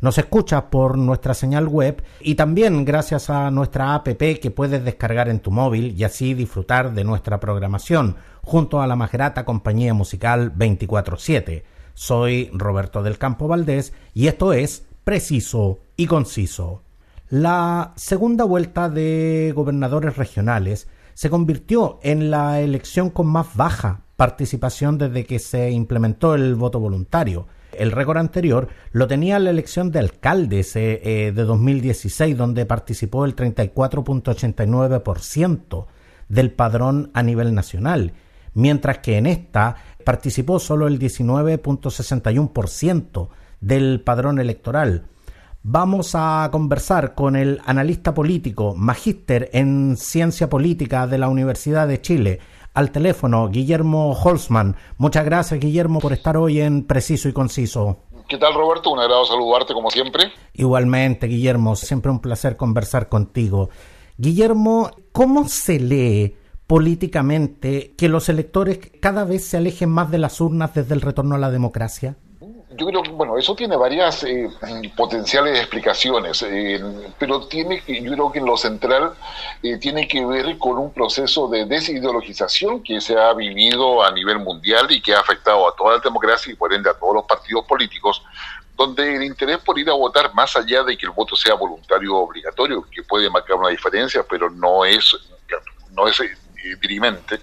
nos escuchas por nuestra señal web y también gracias a nuestra app que puedes descargar en tu móvil y así disfrutar de nuestra programación junto a la más grata compañía musical 24/7. Soy Roberto del Campo Valdés y esto es Preciso y Conciso. La segunda vuelta de gobernadores regionales se convirtió en la elección con más baja participación desde que se implementó el voto voluntario el récord anterior lo tenía la elección de alcaldes eh, eh, de 2016, donde participó el 34.89% del padrón a nivel nacional, mientras que en esta participó solo el 19.61% del padrón electoral. Vamos a conversar con el analista político, magíster en ciencia política de la Universidad de Chile, al teléfono Guillermo Holzman. Muchas gracias, Guillermo, por estar hoy en Preciso y Conciso. ¿Qué tal, Roberto? Un agrado saludarte como siempre. Igualmente, Guillermo, siempre un placer conversar contigo. Guillermo, ¿cómo se lee políticamente que los electores cada vez se alejen más de las urnas desde el retorno a la democracia? Yo creo que, bueno, eso tiene varias eh, potenciales explicaciones, eh, pero tiene que, yo creo que en lo central eh, tiene que ver con un proceso de desideologización que se ha vivido a nivel mundial y que ha afectado a toda la democracia y por ende a todos los partidos políticos, donde el interés por ir a votar, más allá de que el voto sea voluntario o obligatorio, que puede marcar una diferencia, pero no es, no es eh, dirimente,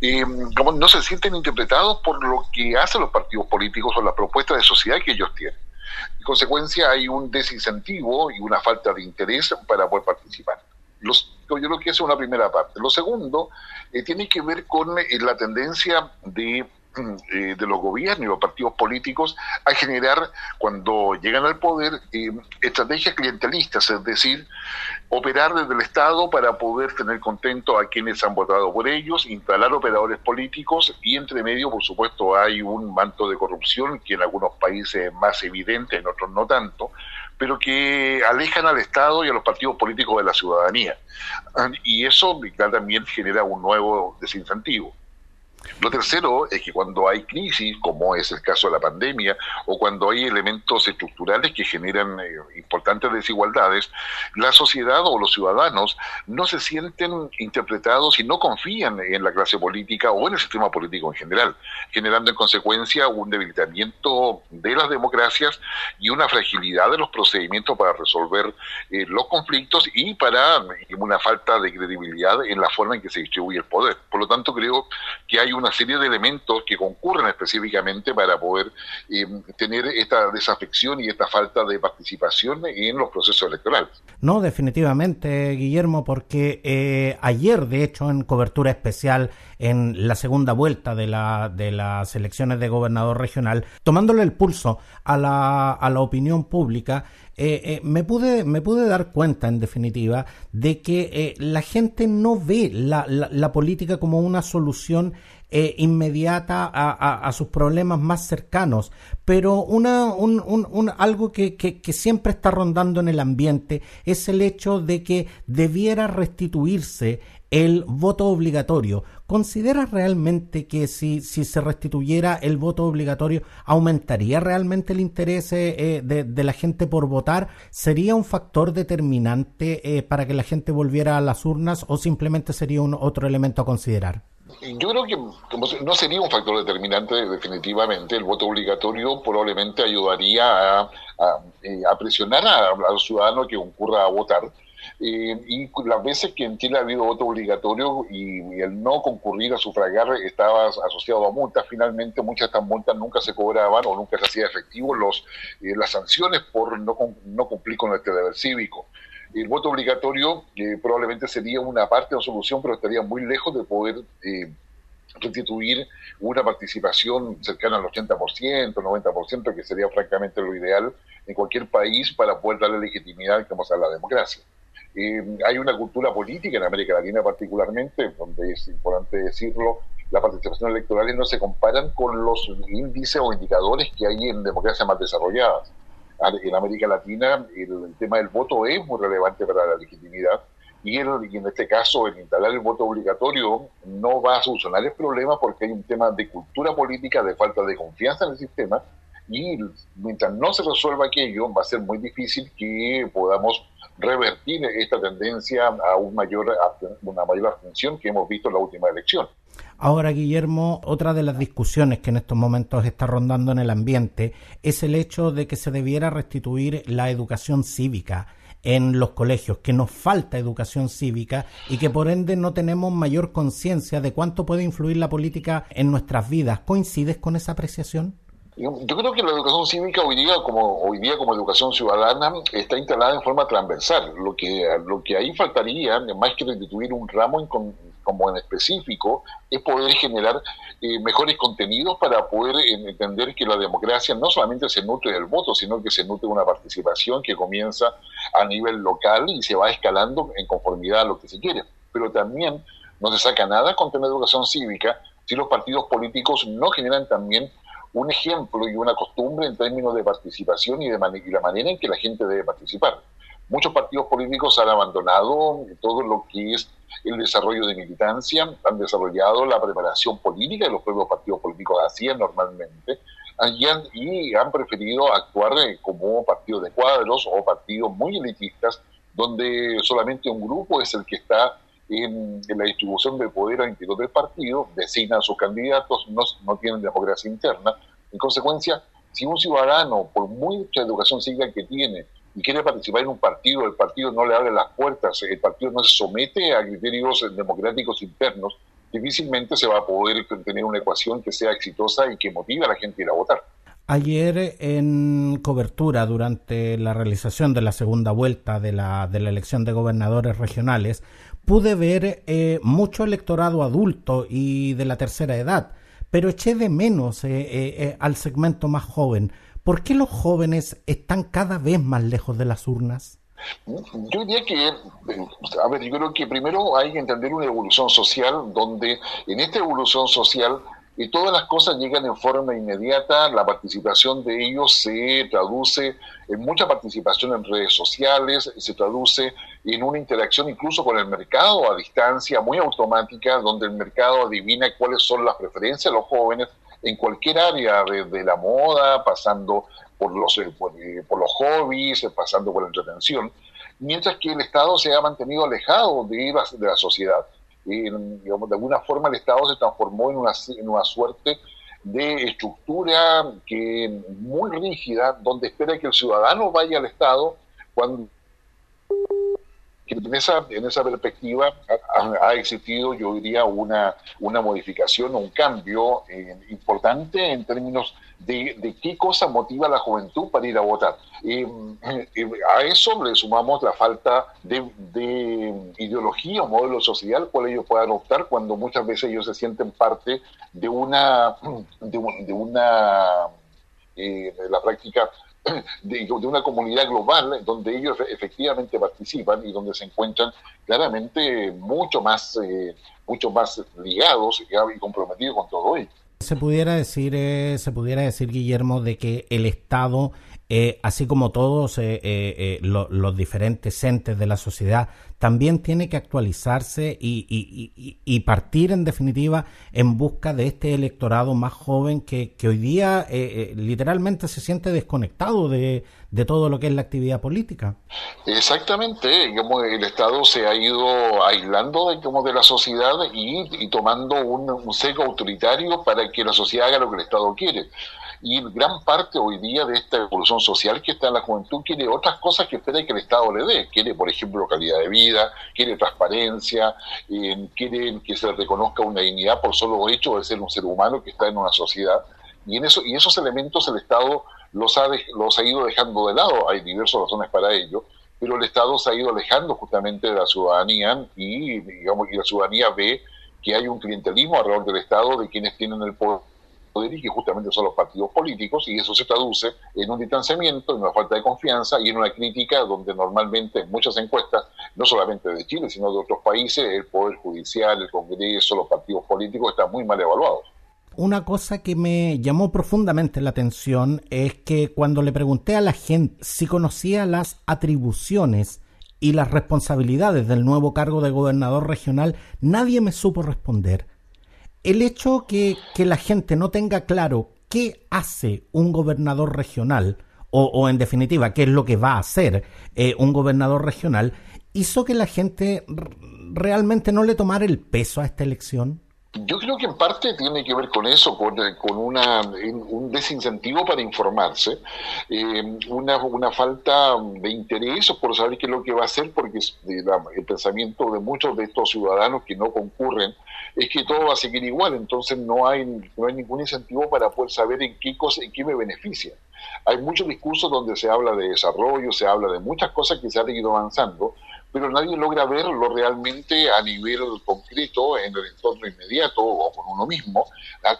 eh, no se sienten interpretados por lo que hacen los partidos políticos o las propuestas de sociedad que ellos tienen. En consecuencia, hay un desincentivo y una falta de interés para poder participar. Los, yo creo que es una primera parte. Lo segundo eh, tiene que ver con la tendencia de eh, de los gobiernos y los partidos políticos a generar, cuando llegan al poder, eh, estrategias clientelistas, es decir, operar desde el Estado para poder tener contento a quienes han votado por ellos, instalar operadores políticos y entre medio, por supuesto, hay un manto de corrupción que en algunos países es más evidente, en otros no tanto, pero que alejan al Estado y a los partidos políticos de la ciudadanía. Y eso también genera un nuevo desincentivo. Lo tercero es que cuando hay crisis, como es el caso de la pandemia, o cuando hay elementos estructurales que generan eh, importantes desigualdades, la sociedad o los ciudadanos no se sienten interpretados y no confían en la clase política o en el sistema político en general, generando en consecuencia un debilitamiento de las democracias y una fragilidad de los procedimientos para resolver eh, los conflictos y para eh, una falta de credibilidad en la forma en que se distribuye el poder. Por lo tanto, creo que hay una serie de elementos que concurren específicamente para poder eh, tener esta desafección y esta falta de participación en los procesos electorales. No, definitivamente, Guillermo, porque eh, ayer, de hecho, en cobertura especial en la segunda vuelta de, la, de las elecciones de gobernador regional, tomándole el pulso a la, a la opinión pública, eh, me, pude, me pude dar cuenta, en definitiva, de que la gente no ve la, la, política como una solución eh, inmediata a, sus problemas más cercanos, pero una, un, algo que, siempre está rondando en el ambiente es el hecho de que debiera restituirse el voto obligatorio. ¿Considera realmente que si, se restituyera el voto obligatorio aumentaría realmente el interés eh, de, de, la gente por votar? ¿Sería un factor determinante eh, para que la gente volviera a las urnas o simplemente sería un otro elemento a considerar? Yo creo que no sería un factor determinante definitivamente. El voto obligatorio probablemente ayudaría a, eh, presionar a, los ciudadanos que concurra a votar. Eh, y las veces que en Chile ha habido voto obligatorio y, el no concurrir a sufragar estaba asociado a multas, finalmente muchas de estas multas nunca se cobraban o nunca se hacía efectivo los, eh, las sanciones por no, no cumplir con este deber cívico el voto obligatorio probablemente sería una parte de la solución, pero estaría muy lejos de poder eh, restituir una participación cercana al 80%, 90%, que sería francamente lo ideal en cualquier país para poder darle legitimidad como a la democracia. Eh, hay una cultura política en América Latina particularmente, donde es importante decirlo, las participaciones electorales no se comparan con los índices o indicadores que hay en democracias más desarrolladas. En América Latina el, tema del voto es muy relevante para la legitimidad y, y, en este caso el instalar el voto obligatorio no va a solucionar el problema porque hay un tema de cultura política, de falta de confianza en el sistema y mientras no se resuelva aquello va a ser muy difícil que podamos revertir esta tendencia a, un mayor, a una mayor abstención que hemos visto en la última elección. Ahora, Guillermo, otra de las discusiones que en estos momentos está rondando en el ambiente es el hecho de que se debiera restituir la educación cívica en los colegios, que nos falta educación cívica y que por ende no tenemos mayor conciencia de cuánto puede influir la política en nuestras vidas. ¿Coincides con esa apreciación? Yo creo que la educación cívica hoy día, como hoy día como educación ciudadana, está instalada en forma transversal. Lo que lo que ahí faltaría, más que restituir un ramo en, como en específico, es poder generar eh, mejores contenidos para poder eh, entender que la democracia no solamente se nutre del voto, sino que se nutre de una participación que comienza a nivel local y se va escalando en conformidad a lo que se quiere. Pero también no se saca nada con tener educación cívica si los partidos políticos no generan también un ejemplo y una costumbre en términos de participación y, de y la manera en que la gente debe participar. Muchos partidos políticos han abandonado todo lo que es el desarrollo de militancia, han desarrollado la preparación política los propios partidos políticos hacían normalmente y han, y han preferido actuar eh, como partidos de cuadros o partidos muy elitistas donde solamente un grupo es el que está en, la distribución del poder al interior del partido, designan sus candidatos, no, no tienen democracia interna. En consecuencia, si un ciudadano, por mucha educación cívica que tiene, y quiere participar en un partido, el partido no le abre las puertas, el partido no se somete a criterios democráticos internos, difícilmente se va a poder tener una ecuación que sea exitosa y que motive a la gente a ir a votar. Ayer en cobertura durante la realización de la segunda vuelta de la, de la elección de gobernadores regionales, pude ver eh, mucho electorado adulto y de la tercera edad, pero eché de menos eh, eh, al segmento más joven. ¿Por qué los jóvenes están cada vez más lejos de las urnas? Yo diría que, a ver, yo creo que primero hay que entender una evolución social donde en esta evolución social y todas las cosas llegan en forma inmediata, la participación de ellos se traduce en mucha participación en redes sociales, se traduce en una interacción incluso con el mercado a distancia muy automática, donde el mercado adivina cuáles son las preferencias de los jóvenes en cualquier área, desde la moda, pasando por los, eh, eh, por, los hobbies, pasando por la entretención, mientras que el Estado se ha mantenido alejado de de la sociedad. Digamos, de alguna forma el Estado se transformó en una, en una suerte de estructura que muy rígida, donde espera que el ciudadano vaya al Estado cuando en esa, en esa perspectiva ha, existido, yo diría, una, una modificación o un cambio eh, importante en términos de, qué cosa motiva a la juventud para ir a votar. a eso le sumamos la falta de, ideología o modelo social cual ellos puedan optar cuando muchas veces ellos se sienten parte de una, de, una eh, la práctica de, una comunidad global donde ellos efectivamente participan y donde se encuentran claramente mucho más, eh, mucho más ligados y comprometidos con todo ello. Se pudiera decir, eh, se pudiera decir, Guillermo, de que el Estado, eh, así como todos eh, los diferentes entes de la sociedad, también tiene que actualizarse y, partir, en definitiva, en busca de este electorado más joven que, hoy día literalmente se siente desconectado de, todo lo que es la actividad política. Exactamente, el Estado se ha ido aislando de la sociedad y, tomando un, un seco autoritario para que la sociedad haga lo que el Estado quiere. Y gran parte hoy día de esta evolución social que está en la juventud quiere otras cosas que espera que el Estado le dé. Quiere, por ejemplo, calidad de vida, quiere transparencia, eh, quiere que se reconozca una dignidad por solo hecho de ser un ser humano que está en una sociedad. Y, en eso, y esos elementos el Estado los ha, los ha ido dejando de lado. Hay diversas razones para ello pero el Estado se ha ido alejando justamente de la ciudadanía y, digamos, y la ciudadanía ve que hay un clientelismo alrededor del Estado de quienes tienen el poder que justamente son los partidos políticos, y eso se traduce en un distanciamiento, en una falta de confianza y en una crítica donde normalmente en muchas encuestas, no solamente de Chile, sino de otros países, el Poder Judicial, el Congreso, los partidos políticos están muy mal evaluados. Una cosa que me llamó profundamente la atención es que cuando le pregunté a la gente si conocía las atribuciones y las responsabilidades del nuevo cargo de gobernador regional, nadie me supo responder el hecho que, que la gente no tenga claro qué hace un gobernador regional, o, en definitiva, qué es lo que va a hacer eh, un gobernador regional, hizo que la gente realmente no le tomara el peso a esta elección? Yo creo que en parte tiene que ver con eso, con, con una, un desincentivo para informarse, eh, una, una, falta de interés por saber qué es lo que va a hacer, porque el pensamiento de muchos de estos ciudadanos que no concurren es que todo va a seguir igual, entonces no hay, no hay ningún incentivo para poder saber en qué, cosa, en qué me beneficia. Hay muchos discursos donde se habla de desarrollo, se habla de muchas cosas que se han ido avanzando, pero nadie logra verlo realmente a nivel concreto, en el entorno inmediato o con uno mismo,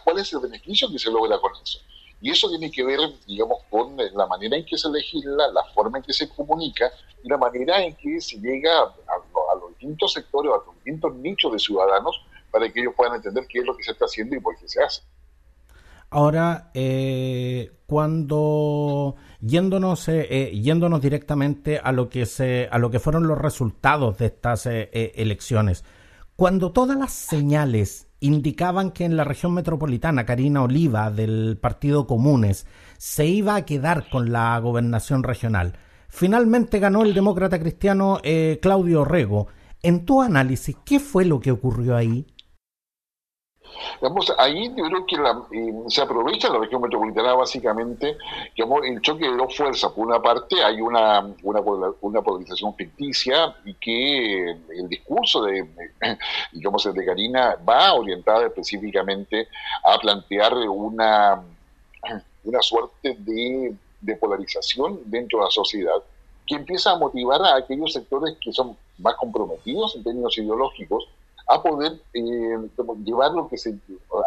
cuál es el beneficio que se logra con eso. Y eso tiene que ver, digamos, con la manera en que se legisla, la forma en que se comunica y la manera en que se llega a, a los distintos sectores, a los distintos nichos de ciudadanos para que ellos puedan entender qué es lo que se está haciendo y por qué se hace. Ahora, eh, cuando yéndonos, eh, eh, yéndonos directamente a lo que se, a lo que fueron los resultados de estas elecciones, cuando todas las señales indicaban que en la región metropolitana Karina Oliva del Partido Comunes se iba a quedar con la gobernación regional, finalmente ganó el demócrata cristiano Claudio Orrego. En tu análisis, ¿qué fue lo que ocurrió ahí? Ahí yo creo que eh, se aprovecha la región metropolitana básicamente, digamos, el choque de dos fuerzas. Por una parte hay una, una, una polarización ficticia y que el discurso de, digamos, de Karina va orientada específicamente a plantear una, una suerte de, de polarización dentro de la sociedad que empieza a motivar a aquellos sectores que son más comprometidos en términos ideológicos a poder eh, llevar lo que se,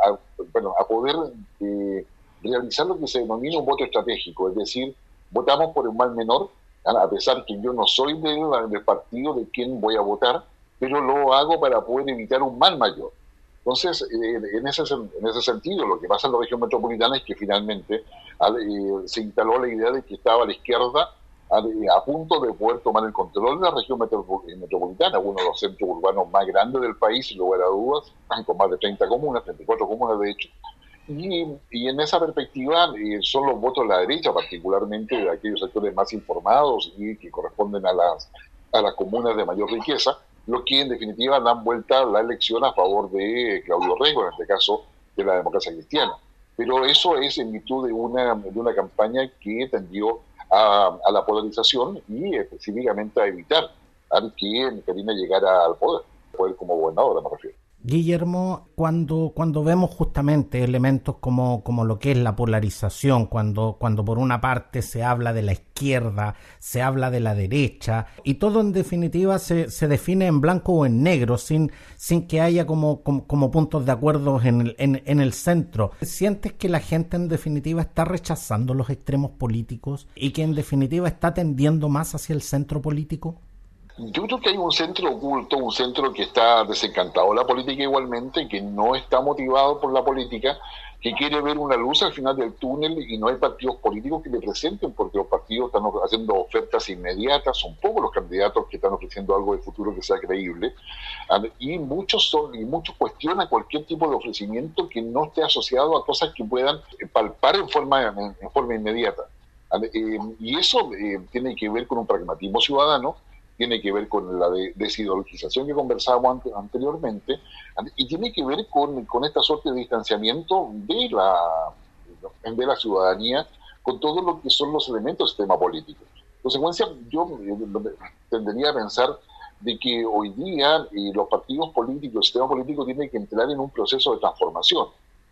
a, bueno, a poder eh, realizar lo que se denomina un voto estratégico, es decir, votamos por un mal menor, a pesar que yo no soy del, partido de quien voy a votar, pero lo hago para poder evitar un mal mayor. Entonces, eh, en, ese, en ese sentido, lo que pasa en la región metropolitana es que finalmente se instaló la idea de que estaba a la izquierda a, punto de poder tomar el control de la región metropolitana, uno de los centros urbanos más grandes del país, sin lugar a dudas, con más de 30 comunas, 34 comunas de hecho. Y, y en esa perspectiva eh, son los votos de la derecha, particularmente de aquellos sectores más informados y que corresponden a las, a las comunas de mayor riqueza, los que en definitiva dan vuelta la elección a favor de Claudio Rego, en este caso de la democracia cristiana. Pero eso es en virtud de una, de una campaña que tendió a, la polarización y específicamente a evitar a que Karina llegara al poder, poder como gobernadora me refiero. Guillermo, cuando, cuando vemos justamente elementos como, como lo que es la polarización, cuando, cuando por una parte se habla de la izquierda, se habla de la derecha, y todo en definitiva se, se define en blanco o en negro, sin, sin que haya como, como, puntos de acuerdo en el, en, en el centro, ¿sientes que la gente en definitiva está rechazando los extremos políticos y que en definitiva está tendiendo más hacia el centro político? Yo creo que hay un centro oculto, un centro que está desencantado de la política igualmente, que no está motivado por la política, que quiere ver una luz al final del túnel y no hay partidos políticos que le presenten, porque los partidos están haciendo ofertas inmediatas, son pocos los candidatos que están ofreciendo algo de futuro que sea creíble, y muchos son y muchos cuestionan cualquier tipo de ofrecimiento que no esté asociado a cosas que puedan palpar en forma, en forma inmediata. Eh, y eso eh, tiene que ver con un pragmatismo ciudadano tiene que ver con la desideologización que conversábamos anteriormente y tiene que ver con, con esta suerte de distanciamiento de la, de la ciudadanía con todo lo que son los elementos del sistema político. En consecuencia, yo eh, tendería a pensar de que hoy día eh, los partidos políticos, el sistema político tiene que entrar en un proceso de transformación.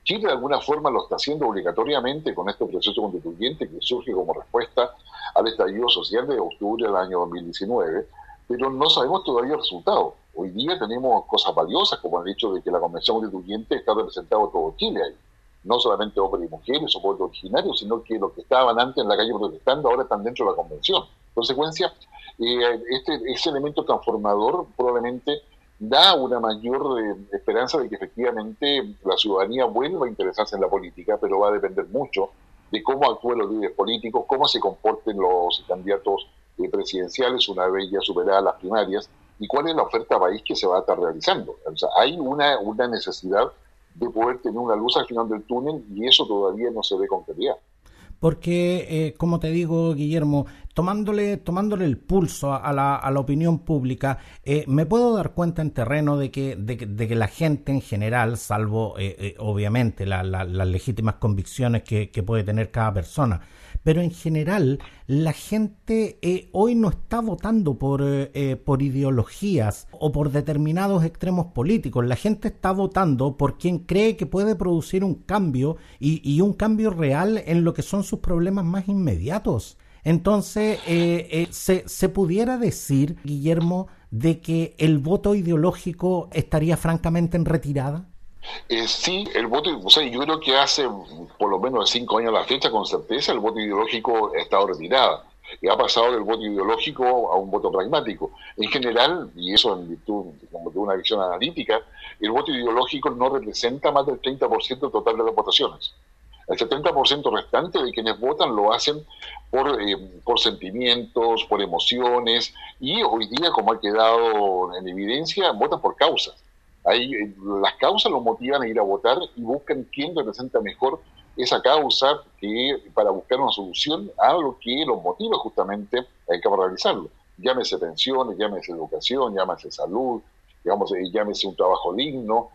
Chile de alguna forma lo está haciendo obligatoriamente con este proceso constituyente que surge como respuesta al estallido social de octubre del año 2019, pero no sabemos todavía el resultado. Hoy día tenemos cosas valiosas, como el hecho de que la Convención Constituyente está representado todo Chile ahí. No solamente hombres y mujeres o pueblos originarios, sino que los que estaban antes en la calle protestando ahora están dentro de la Convención. En consecuencia, eh, este, ese elemento transformador probablemente da una mayor eh, esperanza de que efectivamente la ciudadanía vuelva a interesarse en la política, pero va a depender mucho de cómo actúen los líderes políticos, cómo se comporten los candidatos eh, presidenciales una vez ya superadas las primarias y cuál es la oferta país que se va a estar realizando. O sea, hay una, una necesidad de poder tener una luz al final del túnel y eso todavía no se ve con claridad porque, eh, como te digo, Guillermo, tomándole, tomándole el pulso a la, a la opinión pública, eh, me puedo dar cuenta en terreno de que, de, que la gente en general, salvo eh, obviamente las legítimas convicciones que, que puede tener cada persona, pero en general la gente eh, hoy no está votando por, eh, eh, por ideologías o por determinados extremos políticos, la gente está votando por quien cree que puede producir un cambio y, un cambio real en lo que son sus problemas más inmediatos. Entonces, se, se pudiera decir, Guillermo, de que el voto ideológico estaría francamente en retirada? Eh, sí, el voto, o sea, yo creo que hace por lo menos cinco años a la fecha, con certeza, el voto ideológico ha estado retirado y ha pasado del voto ideológico a un voto pragmático. En general, y eso en virtud de una visión analítica, el voto ideológico no representa más del 30% total de las votaciones. El 70% restante de quienes votan lo hacen por, eh, por sentimientos, por emociones, y hoy día, como ha quedado en evidencia, votan por causas. Ahí eh, las causas los motivan a ir a votar y buscan quién representa mejor esa causa que para buscar una solución a lo que los motiva justamente a que realizarlo. Llámese pensiones, llámese educación, llámese salud, digamos, eh, llámese un trabajo digno,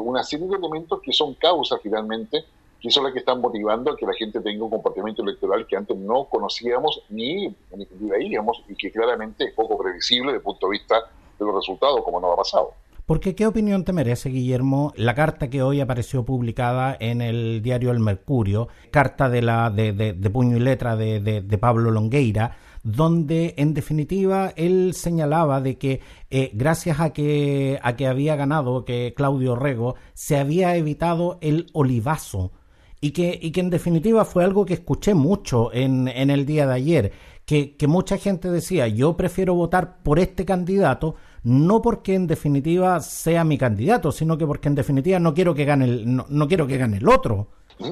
una serie de elementos que son causas finalmente que son las que están motivando a que la gente tenga un comportamiento electoral que antes no conocíamos ni, ni veíamos y que claramente es poco previsible desde el punto de vista de los resultados, como nos ha pasado. Porque, ¿qué opinión te merece, Guillermo, la carta que hoy apareció publicada en el diario El Mercurio, carta de, la, de, de, puño y letra de, de, Pablo Longueira, donde en definitiva él señalaba de que eh, gracias a que, a que había ganado que Claudio Rego se había evitado el olivazo y que, y que en definitiva fue algo que escuché mucho en, en el día de ayer, que, que mucha gente decía yo prefiero votar por este candidato no porque en definitiva sea mi candidato, sino que porque en definitiva no quiero que gane el, no, quiero que gane el otro.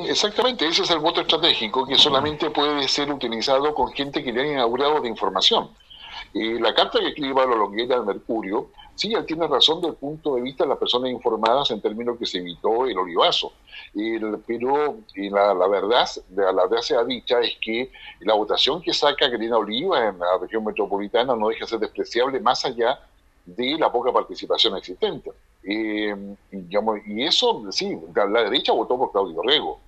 Exactamente, ese es el voto estratégico que solamente puede ser utilizado con gente que le ha inaugurado de información. Eh, la carta que escribe Pablo Longuera al Mercurio, sí, él tiene razón desde el punto de vista de las personas informadas en términos que se evitó el olivazo. pero la, la, verdad, la verdad sea dicha, es que la votación que saca Karina Oliva en la región metropolitana no deja de ser despreciable más allá de la poca participación existente. Y eso, sí, la derecha votó por Claudio Rego,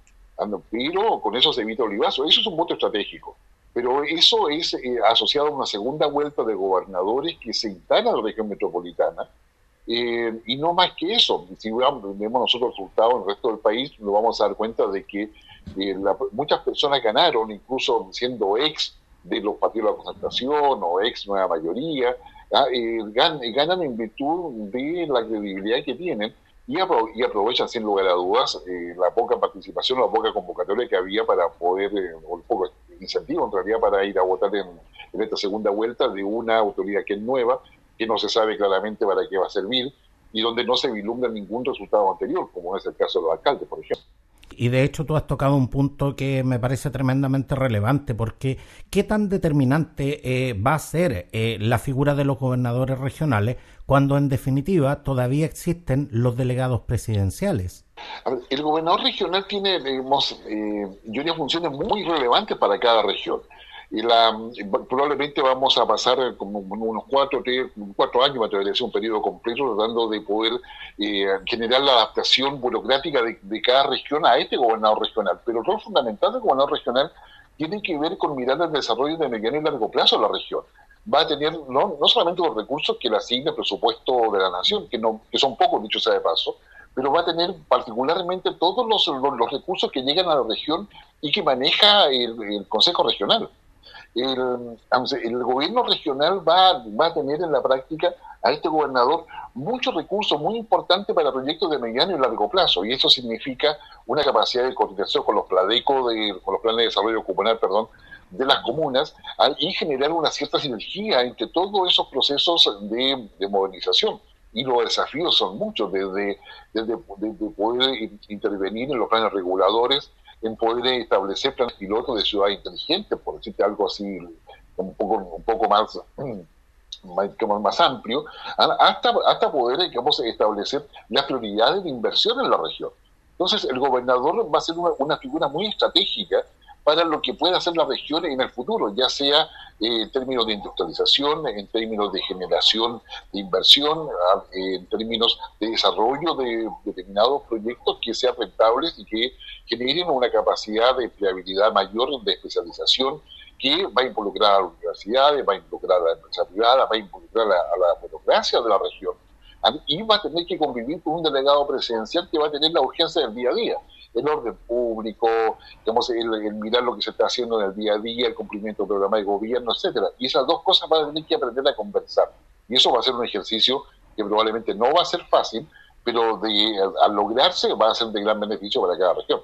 pero con eso se evita Olivazo. Eso es un voto estratégico. Pero eso es eh, asociado a una segunda vuelta de gobernadores que se instalan a la región metropolitana. Eh, y no más que eso, si vemos nosotros resultados en el resto del país, nos vamos a dar cuenta de que muchas personas ganaron, incluso siendo ex de los partidos de la concentración o ex nueva mayoría, ¿ah? ganan, en virtud de la credibilidad que tienen y, aprovechan sin lugar a dudas eh, la poca participación, la poca convocatoria que había para poder, eh, o el poco incentivo en realidad para ir a votar en, esta segunda vuelta de una autoridad que es nueva, que no se sabe claramente para qué va a servir y donde no se vislumbra ningún resultado anterior, como es el caso de los alcaldes, por ejemplo. Y de hecho tú has tocado un punto que me parece tremendamente relevante, porque ¿qué tan determinante eh, va a ser eh, la figura de los gobernadores regionales cuando en definitiva todavía existen los delegados presidenciales? el gobernador regional tiene, digamos, eh, funciones muy relevantes para cada región y la, probablemente vamos a pasar como unos cuatro, cuatro años, a decir un periodo completo, tratando de poder eh, generar la adaptación burocrática de, cada región a este gobernador regional. Pero el rol fundamental del gobernador regional tiene que ver con mirar el desarrollo de mediano y largo plazo de la región. Va a tener no, no solamente los recursos que le asigna el presupuesto de la nación, que, no, que son pocos, dicho sea de paso, pero va a tener particularmente todos los, los, recursos que llegan a la región y que maneja el Consejo Regional. el, el gobierno regional va, va a tener en la práctica a este gobernador muchos recursos muy importantes para proyectos de mediano y largo plazo, y eso significa una capacidad de coordinación con los PLADECO, de, con los planes de desarrollo comunal, perdón, de las comunas, y generar una cierta sinergia entre todos esos procesos de, de modernización y los desafíos son muchos, desde, desde, poder intervenir en los planes reguladores, en poder establecer planes pilotos de ciudades inteligentes, por decirte algo así un poco, un poco más, más, más amplio, hasta, hasta poder digamos, establecer las prioridades de inversión en la región. Entonces, el gobernador va a ser una, una figura muy estratégica para lo que pueda hacer la región en el futuro, ya sea eh, en términos de industrialización, en términos de generación de inversión, en términos de desarrollo de determinados proyectos que sean rentables y que generen una capacidad de empleabilidad mayor, de especialización, que va a involucrar a las universidades, va a involucrar a la empresa privada, va a involucrar a, la burocracia de la región. Ah, y va a tener que convivir con un delegado presidencial que va a tener la urgencia del día a día el orden público, digamos, el, mirar lo que se está haciendo en el día a día, el cumplimiento del programa de gobierno, etcétera. Y esas dos cosas van a tener que aprender a conversar. Y eso va a ser un ejercicio que probablemente no va a ser fácil, pero de, al lograrse va a ser de gran beneficio para cada región.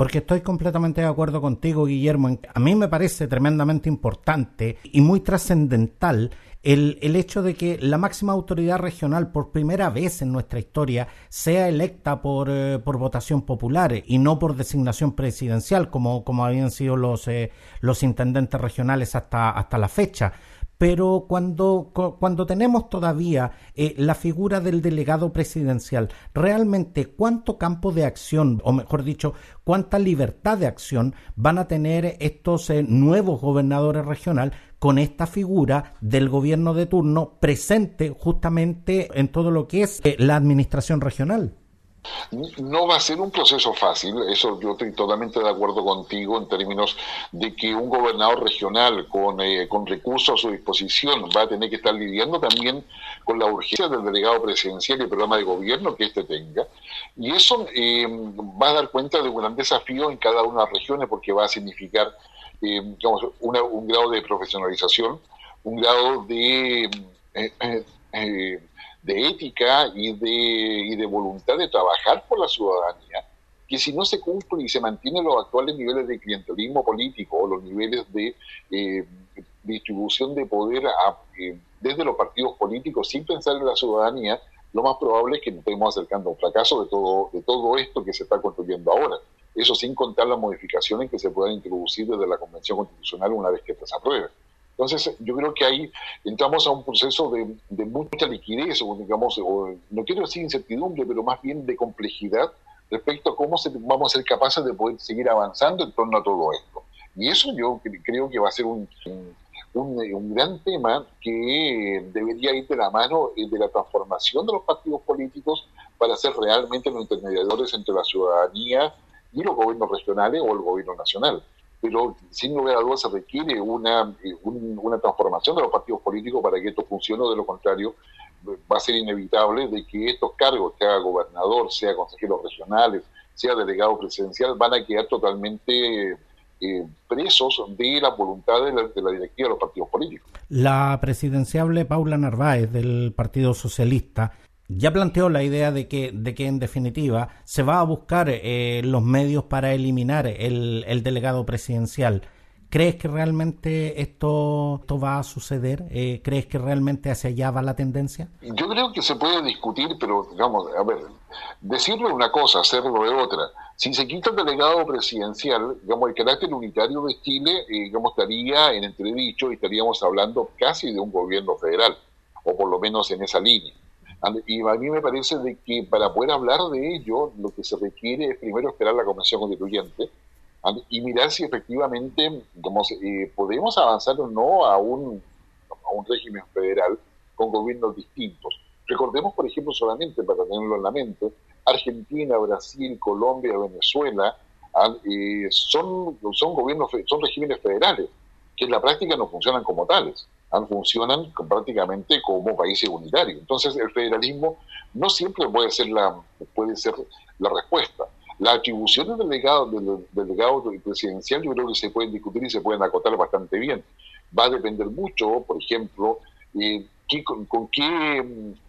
Porque estoy completamente de acuerdo contigo, Guillermo. A mí me parece tremendamente importante y muy trascendental el, el, hecho de que la máxima autoridad regional por primera vez en nuestra historia sea electa por, eh, por votación popular y no por designación presidencial como, como habían sido los, eh, los intendentes regionales hasta, hasta la fecha pero cuando, cuando tenemos todavía eh, la figura del delegado presidencial, realmente cuánto campo de acción, o mejor dicho, cuánta libertad de acción van a tener estos eh, nuevos gobernadores regionales con esta figura del gobierno de turno presente justamente en todo lo que es eh, la administración regional. No va a ser un proceso fácil, eso yo estoy totalmente de acuerdo contigo en términos de que un gobernador regional con, eh, con recursos a su disposición va a tener que estar lidiando también con la urgencia del delegado presidencial y el programa de gobierno que éste tenga. Y eso eh, va a dar cuenta de un gran desafío en cada una de las regiones porque va a significar eh, digamos, un grado de profesionalización, un grado de de ética y de, y de voluntad de trabajar por la ciudadanía, que si no se cumple y se mantienen los actuales niveles de clientelismo político o los niveles de eh, distribución de poder eh, desde los partidos políticos sin pensar en la ciudadanía, lo más probable es que nos estemos acercando a un fracaso de todo, de todo esto que se está construyendo ahora. Eso sin contar las modificaciones que se puedan introducir desde la Convención Constitucional una vez que se apruebe. Entonces, yo creo que ahí entramos a un proceso de, mucha liquidez, o digamos, no quiero decir incertidumbre, pero más bien de complejidad respecto a cómo vamos a ser capaces de poder seguir avanzando en torno a todo esto. Y eso yo creo que va a ser un, un, gran tema que debería ir de la mano de la transformación de los partidos políticos para ser realmente los intermediadores entre la ciudadanía y los gobiernos regionales o el gobierno nacional pero sin lugar a dudas se requiere una, eh, una transformación de los partidos políticos para que esto funcione, de lo contrario va a ser inevitable de que estos cargos, sea gobernador, sea consejeros regionales, sea delegado presidencial, van a quedar totalmente eh, presos de la voluntad de la, de la, directiva de los partidos políticos. La presidenciable Paula Narváez del Partido Socialista ya planteó la idea de que, de que en definitiva se va a buscar eh, los medios para eliminar el, el, delegado presidencial. ¿Crees que realmente esto, esto va a suceder? Eh, ¿Crees que realmente hacia allá va la tendencia? Yo creo que se puede discutir, pero digamos, a ver, decirlo una cosa, hacerlo de otra. Si se quita el delegado presidencial, digamos, el carácter unitario de Chile, eh, digamos, estaría en entredicho y estaríamos hablando casi de un gobierno federal, o por lo menos en esa línea. Y a mí me parece de que para poder hablar de ello, lo que se requiere es primero esperar la Convención Constituyente y mirar si efectivamente digamos, eh, podemos avanzar o no a un, a un régimen federal con gobiernos distintos. Recordemos, por ejemplo, solamente para tenerlo en la mente, Argentina, Brasil, Colombia, Venezuela eh, son, son gobiernos, son regímenes federales que en la práctica no funcionan como tales funcionan prácticamente como países unitarios. Entonces, el federalismo no siempre puede ser la, puede ser la respuesta. La atribución del delegado, del, delegado presidencial yo creo que se pueden discutir y se pueden acotar bastante bien. Va a depender mucho, por ejemplo, eh, con, qué,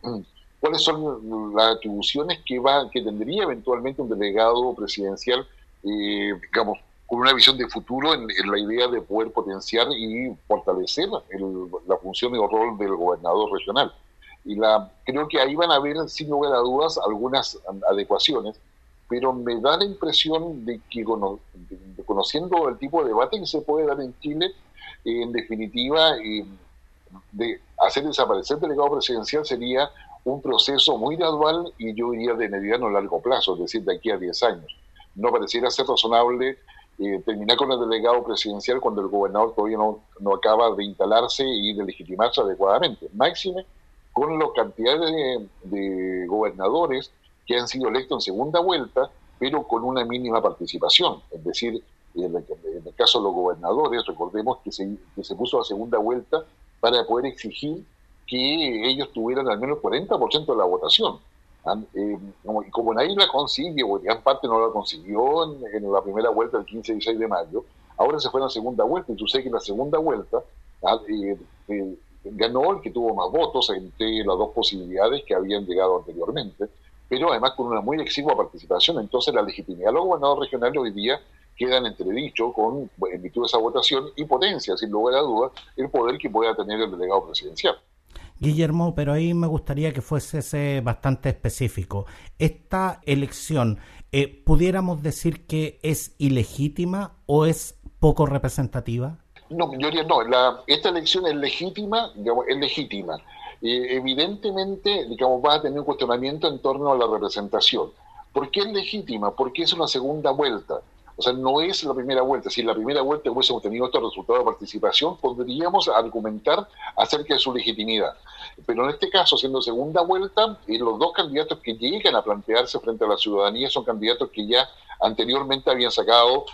mm, cuáles son las atribuciones que, va, que tendría eventualmente un delegado presidencial, eh, digamos, con una visión de futuro en, la idea de poder potenciar y fortalecer la función y el rol del gobernador regional. Y la, creo que ahí van a haber, sin lugar a dudas, algunas adecuaciones, pero me da la impresión de que conociendo el tipo de debate que se puede dar en Chile, en definitiva, eh, de hacer desaparecer el delegado presidencial sería un proceso muy gradual y yo diría de mediano a largo plazo, es decir, de aquí a 10 años. No pareciera ser razonable eh, terminar con el delegado presidencial cuando el gobernador todavía no, no, acaba de instalarse y de legitimarse adecuadamente. Máxime con la cantidad de, gobernadores que han sido electos en segunda vuelta, pero con una mínima participación. Es decir, en el, caso de los gobernadores, recordemos que se, que se puso a segunda vuelta para poder exigir que ellos tuvieran al menos 40% de la votación. Eh, como, y como nadie la consigue, o gran parte no la consiguió en, la primera vuelta el 15 y 16 de mayo, ahora se fue a la segunda vuelta, y tú sabes que en la segunda vuelta eh, ganó el que tuvo más votos entre las dos posibilidades que habían llegado anteriormente, pero además con una muy exigua participación, entonces la legitimidad de los gobernadores regionales hoy día queda en entredicho con, en virtud de esa votación, y potencia, sin lugar a dudas, el poder que pueda tener el delegado presidencial. Guillermo, pero ahí me gustaría que fuese bastante específico. ¿Esta elección eh, pudiéramos decir que es ilegítima o es poco representativa? No, yo no. La, esta elección es legítima, digamos, es legítima. Evidentemente, digamos, va a tener un cuestionamiento en torno a la representación. ¿Por qué es legítima? Porque es una segunda vuelta. O sea, no es la primera vuelta. Si en la primera vuelta hubiésemos tenido estos resultados de participación, podríamos argumentar acerca de su legitimidad. Pero en este caso, siendo segunda vuelta, y los dos candidatos que llegan a plantearse frente a la ciudadanía son candidatos que ya anteriormente habían sacado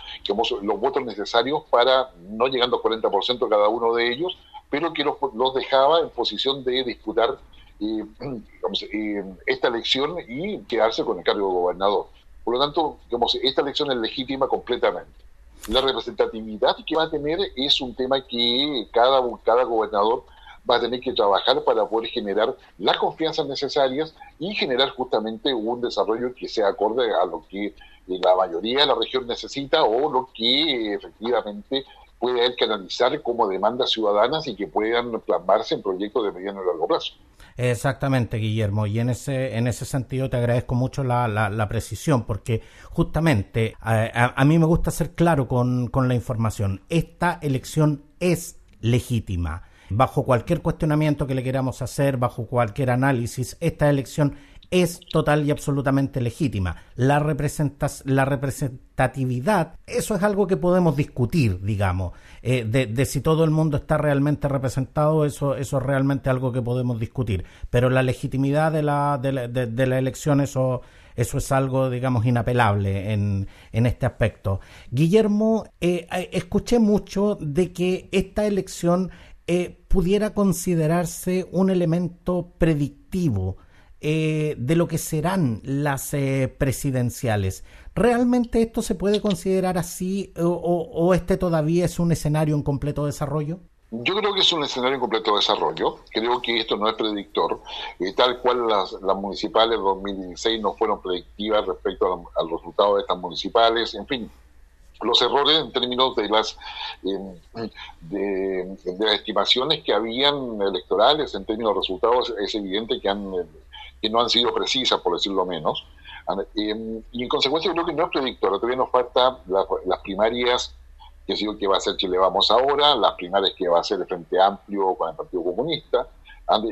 los votos necesarios para, no llegando al 40% cada uno de ellos, pero que los, dejaba en posición de disputar eh, eh, esta elección y quedarse con el cargo de gobernador. Por lo tanto, digamos, esta elección es legítima completamente. La representatividad que va a tener es un tema que cada, cada gobernador va a tener que trabajar para poder generar las confianzas necesarias y generar justamente un desarrollo que sea acorde a lo que la mayoría de la región necesita o lo que efectivamente puede él canalizar como demandas ciudadanas y que puedan plasmarse en proyectos de mediano y largo plazo. Exactamente, Guillermo, y en ese, en ese sentido te agradezco mucho la, la, precisión, porque justamente a, mí me gusta ser claro con, con la información. Esta elección es legítima. Bajo cualquier cuestionamiento que le queramos hacer, bajo cualquier análisis, esta elección es total y absolutamente legítima. La, la representatividad, eso es algo que podemos discutir, digamos, eh, de, si todo el mundo está realmente representado, eso, eso es realmente algo que podemos discutir. Pero la legitimidad de la, de elección, eso, eso es algo, digamos, inapelable en, en este aspecto. Guillermo, eh, eh, escuché mucho de que esta elección pudiera considerarse un elemento predictivo eh, de lo que serán las eh, presidenciales. ¿Realmente esto se puede considerar así o, este todavía es un escenario en completo desarrollo? Yo creo que es un escenario en completo desarrollo. Creo que esto no es predictor. Eh, tal cual las, municipales de 2016 no fueron predictivas respecto al resultado de estas municipales. En fin, los errores en términos de las de, las estimaciones que habían electorales en términos de resultados es evidente que han que no han sido precisas, por decirlo menos. Em, y en consecuencia creo que no es predictora, todavía nos falta las primarias que sido que va a ser Chile Vamos ahora, las primarias que va a ser el Frente Amplio con el Partido Comunista,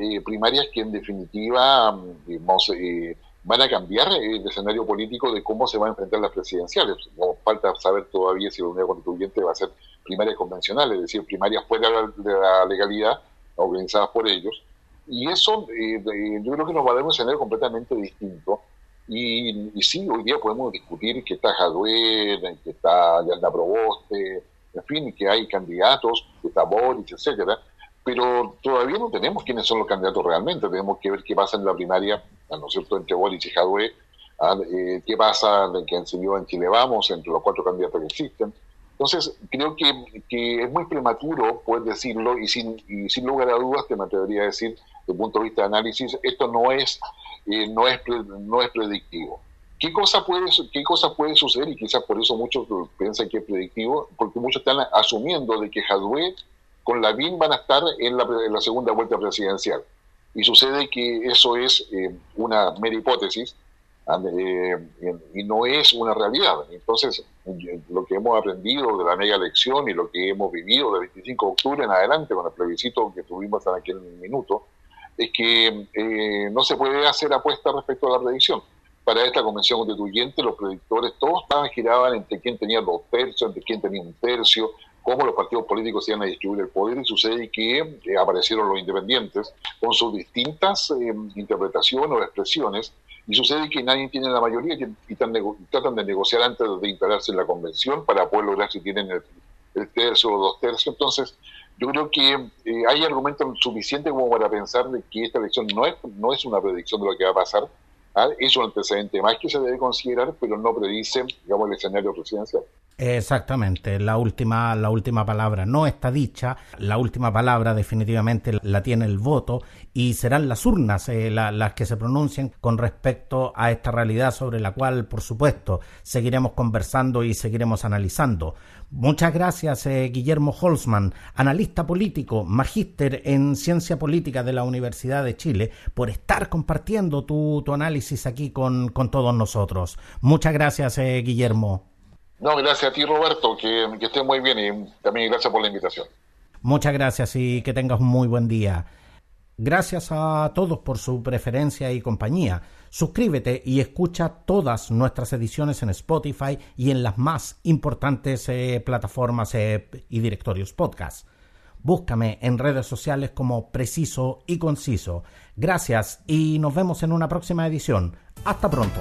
eh, primarias que en definitiva digamos, eh, van a cambiar el escenario político de cómo se van a enfrentar las presidenciales. Nos falta saber todavía si la unidad constituyente va a ser primarias convencionales, es decir, primarias fuera de la legalidad, organizadas por ellos, y eso eh, yo creo que nos va a dar un escenario completamente distinto. Y, sí, hoy día podemos discutir que está Jadue, que está Yalda Proboste, en fin, que hay candidatos, que está Boris, etcétera, pero todavía no tenemos quiénes son los candidatos realmente. Tenemos que ver qué pasa en la primaria, ¿no es cierto?, entre Boris y Jadue, ¿ah? Eh, ¿Qué pasa de que se dio en Chile Vamos entre los cuatro candidatos que existen? Entonces, creo que, es muy prematuro poder decirlo y sin, y sin lugar a dudas te me atrevería a decir, desde el punto de vista de análisis, esto no es, eh, no es, no es predictivo. ¿Qué cosa, puede, ¿Qué cosa puede suceder? Y quizás por eso muchos piensan que es predictivo, porque muchos están asumiendo de que Jadwe con Lavín van a estar en la, en la segunda vuelta presidencial. Y sucede que eso es eh, una mera hipótesis, eh, y no es una realidad. Entonces, lo que hemos aprendido de la mega elección y lo que hemos vivido del 25 de octubre en adelante con el plebiscito que tuvimos en aquel minuto, es que eh, no se puede hacer apuesta respecto a la predicción. Para esta convención constituyente, los predictores todos estaban giraban entre quién tenía dos tercios, entre quién tenía un tercio, cómo los partidos políticos iban a distribuir el poder y sucede que eh, aparecieron los independientes con sus distintas interpretaciones o expresiones y sucede que nadie tiene la mayoría y, tratan de negociar antes de instalarse en la convención para poder lograr si tienen el, tercio o dos tercios. Entonces, yo creo que eh, hay argumentos suficientes como para pensar de que esta elección no es, no es una predicción de lo que va a pasar. ¿ah? Es un antecedente más que se debe considerar, pero no predice, digamos, el escenario presidencial. Exactamente, la última, la última palabra no está dicha, la última palabra definitivamente la tiene el voto y serán las urnas eh, las que se pronuncien con respecto a esta realidad sobre la cual, por supuesto, seguiremos conversando y seguiremos analizando. Muchas gracias, eh, Guillermo Holzman, analista político, magíster en ciencia política de la Universidad de Chile, por estar compartiendo tu, análisis aquí con, con todos nosotros. Muchas gracias, eh, Guillermo. No, gracias a ti, Roberto, que, que estés muy bien y también gracias por la invitación. Muchas gracias y que tengas un muy buen día. Gracias a todos por su preferencia y compañía. Suscríbete y escucha todas nuestras ediciones en Spotify y en las más importantes eh, plataformas eh, y directorios podcast. Búscame en redes sociales como Preciso y Conciso. Gracias y nos vemos en una próxima edición. Hasta pronto